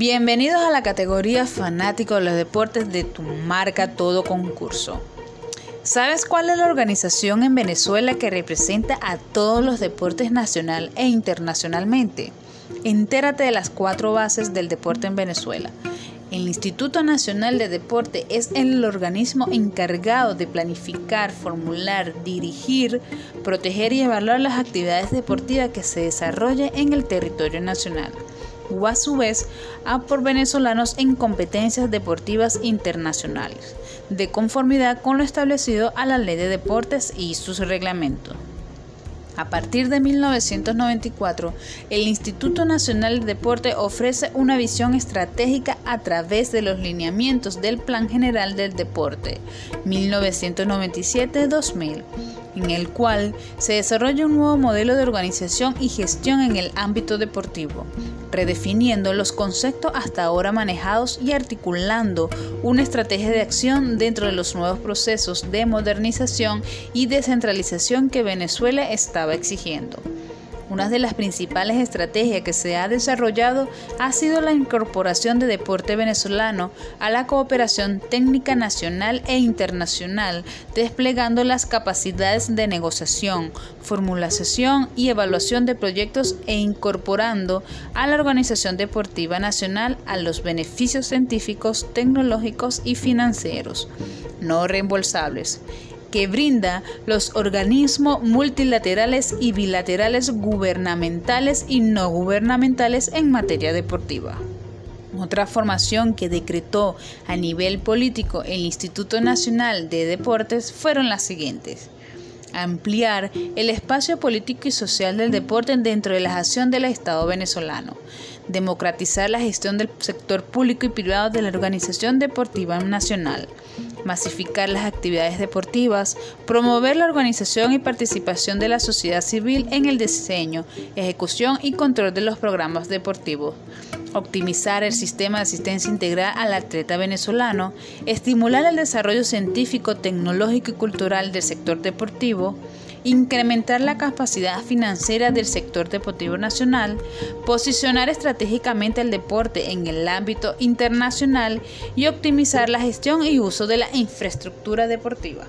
Bienvenidos a la categoría fanático de los deportes de tu marca Todo Concurso. ¿Sabes cuál es la organización en Venezuela que representa a todos los deportes nacional e internacionalmente? Entérate de las cuatro bases del deporte en Venezuela. El Instituto Nacional de Deporte es el organismo encargado de planificar, formular, dirigir, proteger y evaluar las actividades deportivas que se desarrollen en el territorio nacional o a su vez a por venezolanos en competencias deportivas internacionales, de conformidad con lo establecido a la Ley de Deportes y sus reglamentos. A partir de 1994, el Instituto Nacional de Deporte ofrece una visión estratégica a través de los lineamientos del Plan General del Deporte 1997-2000 en el cual se desarrolla un nuevo modelo de organización y gestión en el ámbito deportivo, redefiniendo los conceptos hasta ahora manejados y articulando una estrategia de acción dentro de los nuevos procesos de modernización y descentralización que Venezuela exigiendo. Una de las principales estrategias que se ha desarrollado ha sido la incorporación de deporte venezolano a la cooperación técnica nacional e internacional, desplegando las capacidades de negociación, formulación y evaluación de proyectos e incorporando a la Organización Deportiva Nacional a los beneficios científicos, tecnológicos y financieros no reembolsables que brinda los organismos multilaterales y bilaterales gubernamentales y no gubernamentales en materia deportiva. Otra formación que decretó a nivel político el Instituto Nacional de Deportes fueron las siguientes. Ampliar el espacio político y social del deporte dentro de la acción del Estado venezolano. Democratizar la gestión del sector público y privado de la Organización Deportiva Nacional masificar las actividades deportivas, promover la organización y participación de la sociedad civil en el diseño, ejecución y control de los programas deportivos, optimizar el sistema de asistencia integral al atleta venezolano, estimular el desarrollo científico, tecnológico y cultural del sector deportivo, incrementar la capacidad financiera del sector deportivo nacional, posicionar estratégicamente el deporte en el ámbito internacional y optimizar la gestión y uso de la infraestructura deportiva.